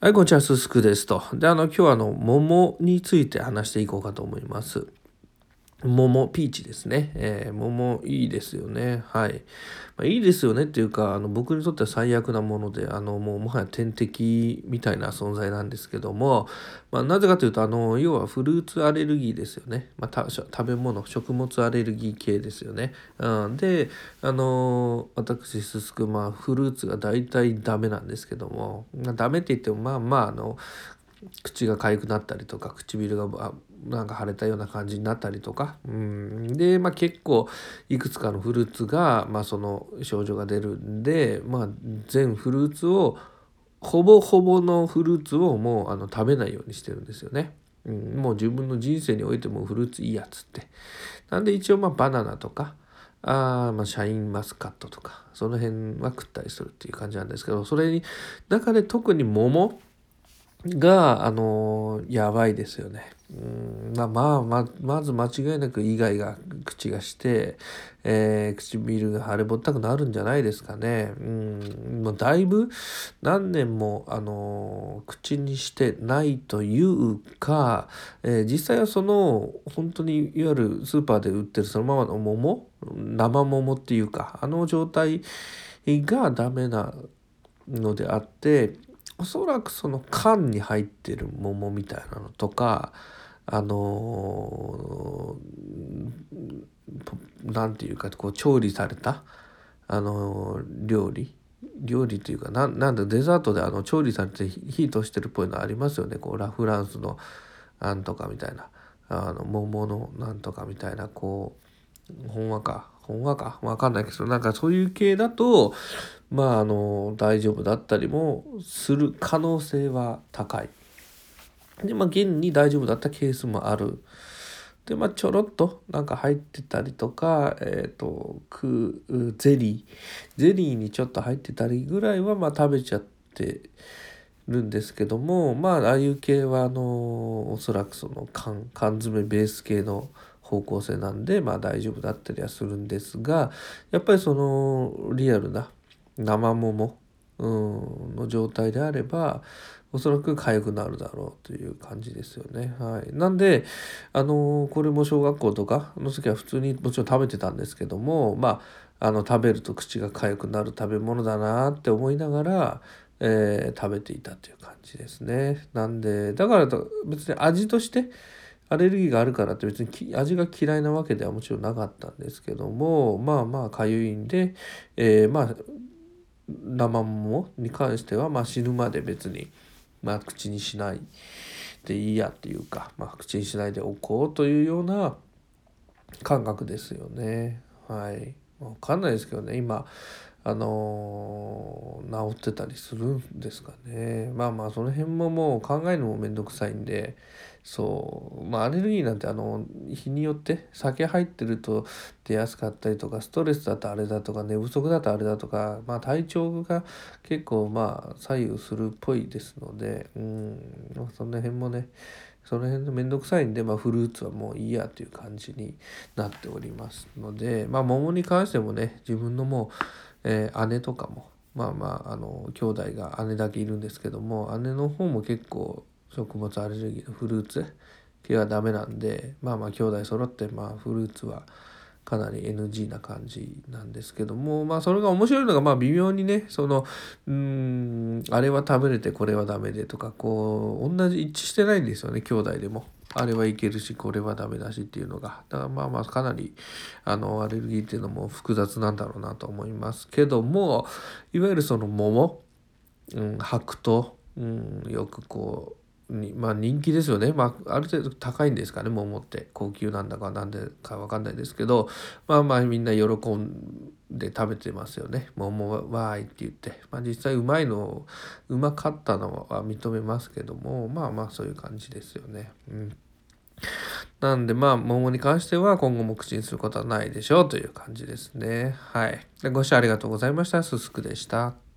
はい、こんにちは、すすくですと。で、あの、今日はあの、桃について話していこうかと思います。桃、ピーチですね。えー、桃いいですよね。はい。まあ、いいですよねっていうか、あの僕にとっては最悪なもので、あのもうもはや天敵みたいな存在なんですけども、まあ、なぜかというと、あの要はフルーツアレルギーですよね。まあ、食べ物、食物アレルギー系ですよね。うん、で、あの私、すすく、まあ、フルーツが大体ダメなんですけども、まあ、ダメって言っても、まあまあ、あの、口が痒くなったりとか唇がなんか腫れたような感じになったりとか、うん、で、まあ、結構いくつかのフルーツが、まあ、その症状が出るんで、まあ、全フルーツをほぼほぼのフルーツをもうあの食べないようにしてるんですよね。うん、もう自分の人生においてもフルーツいいやつって。なんで一応まあバナナとかあまあシャインマスカットとかその辺は食ったりするっていう感じなんですけどそれに中で特に桃が、あのー、やばいですよね。うんまあまあまず間違いなくイガイガ口がして、えー、唇が腫れぼったくなるんじゃないですかね。うんもうだいぶ何年も、あのー、口にしてないというか、えー、実際はその本当にいわゆるスーパーで売ってるそのままの桃生桃っていうかあの状態がダメなのであっておそらくその缶に入ってる桃みたいなのとかあの何、て言うかこう調理された、あのー、料理？料理というかななんだデザートであの調理されて火通してるっぽいのありますよね。こうラ・フランスのなんとかみたいなあの桃のなんとかみたいなこうほんわか？ほんわか？わかんないけどなんかそういう系だとまああの大丈夫だったりもする可能性は高い。でまあ現に大丈夫だったケースもある。でまあちょろっとなんか入ってたりとかえっ、ー、とクゼリーゼリーにちょっと入ってたりぐらいはまあ食べちゃってるんですけどもまあああいう系はあのおそらくその缶缶詰ベース系の方向性なんでまあ大丈夫だったりはするんですがやっぱりそのリアルな生桃、うん、の状態であればおそらく痒くなるだろうという感じですよね。はい、なんであのこれも小学校とかの時は普通にもちろん食べてたんですけどもまああの食べると口が痒くなる食べ物だなって思いながら、えー、食べていたという感じですね。なんでだから別に味としてアレルギーがあるからって別に味が嫌いなわけではもちろんなかったんですけどもまあまあかゆいんで、えー、まあ生桃に関しては、まあ、死ぬまで別に、まあ、口にしないでいいやっていうか、まあ、口にしないでおこうというような感覚ですよね。はい。わかんないですけどね今あのー、治ってたりするんですかねまあまあその辺ももう考えるのも面倒くさいんでそう。まあアレルギーなんてあの日によって酒入ってると出やすかったりとかストレスだとあれだとか寝不足だとあれだとかまあ体調が結構まあ左右するっぽいですのでうん。その辺もねその辺の面倒くさいんで、まあ、フルーツはもういいやという感じになっておりますのでまあ桃に関してもね自分のもうえー、姉とかもまあまああの兄弟が姉だけいるんですけども姉の方も結構食物アレルギーのフルーツ？系はダメなんでまあまあ兄弟揃ってまあフルーツはかなり NG な感じなんですけどもまあそれが面白いのがまあ微妙にねそのうんあれは食べれてこれはダメでとかこう同じ一致してないんですよね兄弟でも。あれはいけるしこれはダメだしっていうのが。だからまあまあかなりあのアレルギーっていうのも複雑なんだろうなと思いますけどもいわゆるその桃、うん、白桃、うん、よくこうにまあ人気ですよね、まあ、ある程度高いんですかね桃って高級なんだかなんでか分かんないですけどまあまあみんな喜んで食べてますよね桃はわーいって言って、まあ、実際うまいのうまかったのは認めますけどもまあまあそういう感じですよね。うんなんでまあ桃に関しては今後も口にすることはないでしょうという感じですね。はい。ご視聴ありがとうございました。すすくでした。